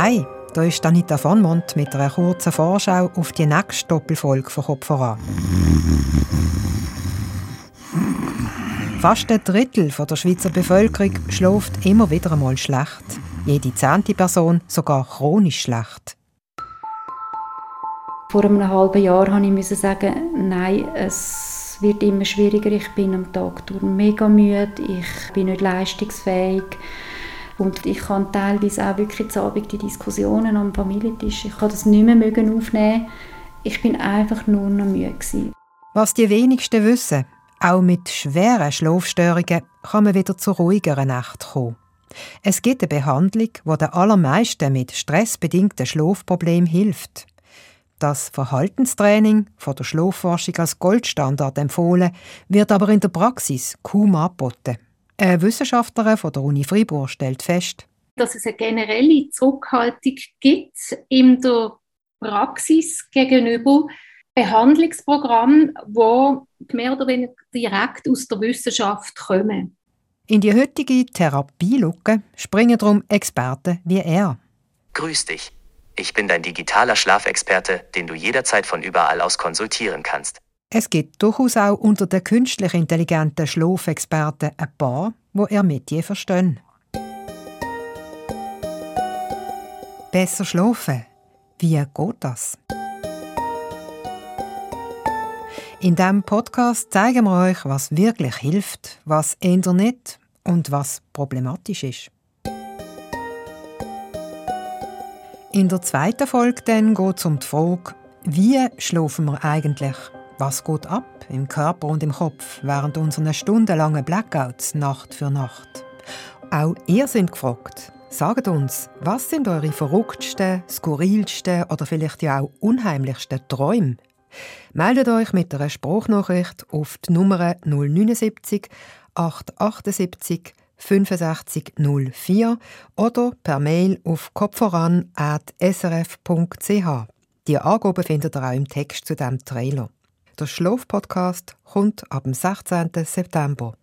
Hi, da ist Anita von Mont mit einer kurzen Vorschau auf die nächste Doppelfolge von Kopf voran. Fast ein Drittel der Schweizer Bevölkerung schläft immer wieder einmal schlecht. Jede zehnte Person sogar chronisch schlecht. Vor einem halben Jahr musste ich sagen, nein, es wird immer schwieriger. Ich bin am Tag mega müde, ich bin nicht leistungsfähig. Und ich kann teilweise auch wirklich zu Abend die Diskussionen am Familientisch, ich kann das nicht mehr aufnehmen. Ich bin einfach nur noch müde. Gewesen. Was die wenigsten wissen, auch mit schweren Schlafstörungen kann man wieder zu ruhigeren Nacht kommen. Es gibt eine Behandlung, die den allermeisten mit stressbedingten Schlafproblemen hilft. Das Verhaltenstraining von der Schlafforschung als Goldstandard empfohlen, wird aber in der Praxis kaum angeboten. Eine Wissenschaftlerin von der Uni Freiburg stellt fest, dass es eine generelle Zurückhaltung gibt in der Praxis gegenüber Behandlungsprogrammen, die mehr oder weniger direkt aus der Wissenschaft kommen. In die heutige Therapielucke springen darum Experten wie er. Grüß dich. Ich bin dein digitaler Schlafexperte, den du jederzeit von überall aus konsultieren kannst. Es gibt durchaus auch unter den künstlich intelligenten Schlafexperten ein paar, wo er Metier verstehen. Besser schlafen. Wie geht das? In diesem Podcast zeigen wir euch, was wirklich hilft, was eher nicht und was problematisch ist. In der zweiten Folge geht es um die Frage, wie schlafen wir eigentlich? Was geht ab im Körper und im Kopf während unserer stundenlangen Blackouts Nacht für Nacht? Auch ihr seid gefragt. Sagt uns, was sind eure verrücktsten, skurrilsten oder vielleicht ja auch unheimlichsten Träume? Meldet euch mit einer Spruchnachricht auf die Nummer 079 878 65 04 oder per Mail auf kopferan.srf.ch. Die Angaben findet ihr auch im Text zu diesem Trailer. Der Schlaf-Podcast kommt ab dem 16. September.